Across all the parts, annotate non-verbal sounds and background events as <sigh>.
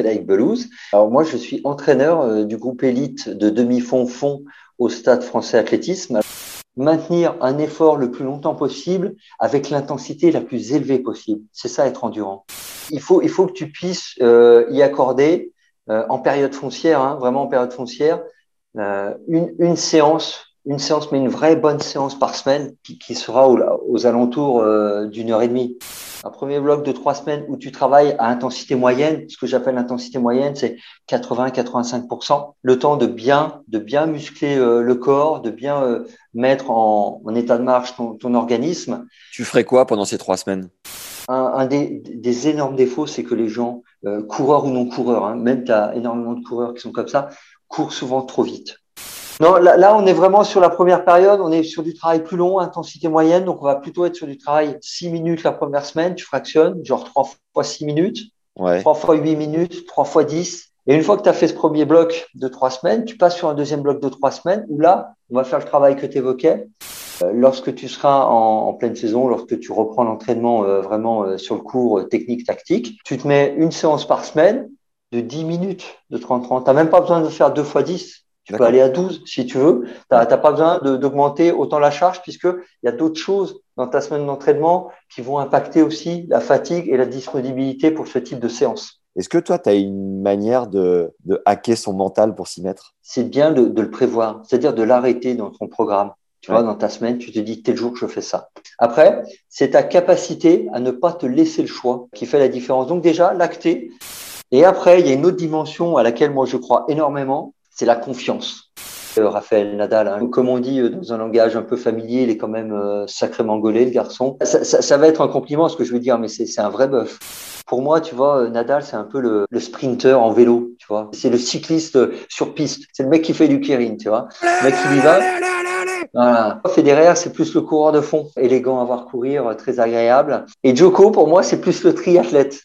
Frédéric Belouz. Alors moi, je suis entraîneur euh, du groupe élite de demi-fond-fond au Stade français athlétisme. Maintenir un effort le plus longtemps possible avec l'intensité la plus élevée possible. C'est ça être endurant. Il faut, il faut que tu puisses euh, y accorder euh, en période foncière, hein, vraiment en période foncière, une, séance une séance, mais une vraie bonne séance par semaine qui, sera aux, alentours d'une heure et demie. Un premier bloc de trois semaines où tu travailles à intensité moyenne. Ce que j'appelle l'intensité moyenne, c'est 80-85%. Le temps de bien, de bien muscler euh, le corps, de bien euh, mettre en, en, état de marche ton, ton, organisme. Tu ferais quoi pendant ces trois semaines? Un, un des, des, énormes défauts, c'est que les gens, euh, coureurs ou non coureurs, hein, même tu as énormément de coureurs qui sont comme ça, courent souvent trop vite. Non, là, là, on est vraiment sur la première période, on est sur du travail plus long, intensité moyenne, donc on va plutôt être sur du travail 6 minutes la première semaine, tu fractionnes, genre 3 fois 6 minutes, ouais. 3 fois 8 minutes, 3 fois 10. Et une fois que tu as fait ce premier bloc de 3 semaines, tu passes sur un deuxième bloc de 3 semaines où là, on va faire le travail que tu évoquais. Euh, lorsque tu seras en, en, pleine saison, lorsque tu reprends l'entraînement euh, vraiment euh, sur le cours technique, tactique, tu te mets une séance par semaine de 10 minutes, de 30-30. Tu n'as même pas besoin de faire 2 fois 10. Tu peux aller à 12 si tu veux. Tu n'as pas besoin d'augmenter autant la charge puisqu'il y a d'autres choses dans ta semaine d'entraînement qui vont impacter aussi la fatigue et la disponibilité pour ce type de séance. Est-ce que toi, tu as une manière de, de, hacker son mental pour s'y mettre? C'est bien de, de, le prévoir, c'est-à-dire de l'arrêter dans ton programme. Tu ouais. vois, dans ta semaine, tu te dis tel jour que je fais ça. Après, c'est ta capacité à ne pas te laisser le choix qui fait la différence. Donc déjà, l'acter. Et après, il y a une autre dimension à laquelle moi je crois énormément, c'est la confiance. Euh, Raphaël Nadal, hein, comme on dit euh, dans un langage un peu familier, il est quand même euh, sacrément gaulé, le garçon. Ça, va être un compliment ce que je veux dire, mais c'est un vrai bœuf. Pour moi, tu vois, Nadal, c'est un peu le, le, sprinter en vélo, tu vois. C'est le cycliste sur piste. C'est le mec qui fait du Kirin, tu vois. Le mec qui y va. Voilà. Federer, c'est plus le coureur de fond, élégant à voir courir, très agréable. Et Joko, pour moi, c'est plus le triathlète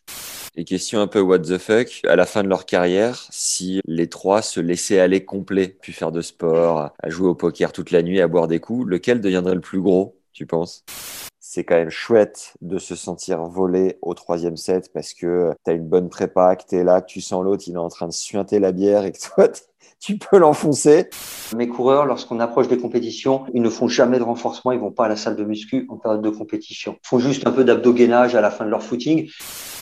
les questions un peu what the fuck à la fin de leur carrière si les trois se laissaient aller complet, puis faire de sport, à jouer au poker toute la nuit, à boire des coups, lequel deviendrait le plus gros, tu penses? C'est quand même chouette de se sentir volé au troisième set parce que tu as une bonne prépa, que tu es là, que tu sens l'autre, il est en train de suinter la bière et que toi, <laughs> tu peux l'enfoncer. Mes coureurs, lorsqu'on approche des compétitions, ils ne font jamais de renforcement, ils vont pas à la salle de muscu en période de compétition. Ils font juste un peu d'abdogainage à la fin de leur footing.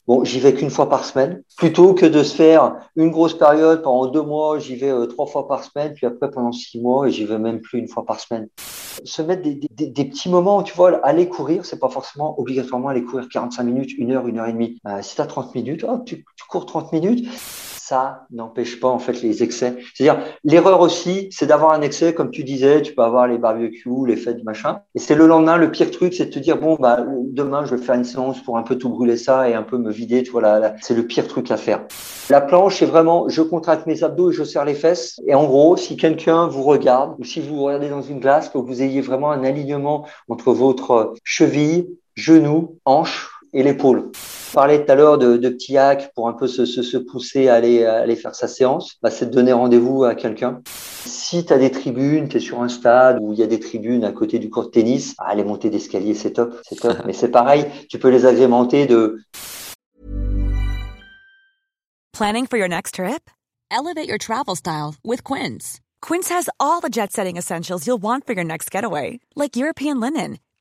Bon, j'y vais qu'une fois par semaine, plutôt que de se faire une grosse période pendant deux mois, j'y vais euh, trois fois par semaine, puis après pendant six mois, et j'y vais même plus une fois par semaine. Se mettre des, des, petits moments, tu vois, aller courir, c'est pas forcément obligatoirement aller courir 45 minutes, une heure, une heure et demie. Euh, si tu as 30 minutes, tu cours 30 minutes ça n'empêche pas en fait les excès. C'est-à-dire l'erreur aussi, c'est d'avoir un excès, comme tu disais, tu peux avoir les barbecues, les fêtes, machin. Et c'est le lendemain, le pire truc, c'est de te dire bon bah demain je vais faire une séance pour un peu tout brûler ça et un peu me vider. Tu vois là, c'est le pire truc à faire. La planche, c'est vraiment je contracte mes abdos et je serre les fesses. Et en gros, si quelqu'un vous regarde ou si vous regardez dans une glace, que vous ayez vraiment un alignement entre votre cheville, genou, hanche et l'épaule. On parlait tout à l'heure de, de petits hacks pour un peu se, se, se pousser à aller, à aller faire sa séance. Bah, c'est de donner rendez-vous à quelqu'un. Si tu as des tribunes, tu es sur un stade où il y a des tribunes à côté du court de tennis, ah, les montées d'escalier, c'est top, c'est top. <laughs> Mais c'est pareil, tu peux les agrémenter de... Planning for your next trip? Elevate your travel style with Quince. Quince has all the jet-setting essentials you'll want for your next getaway, like European linen,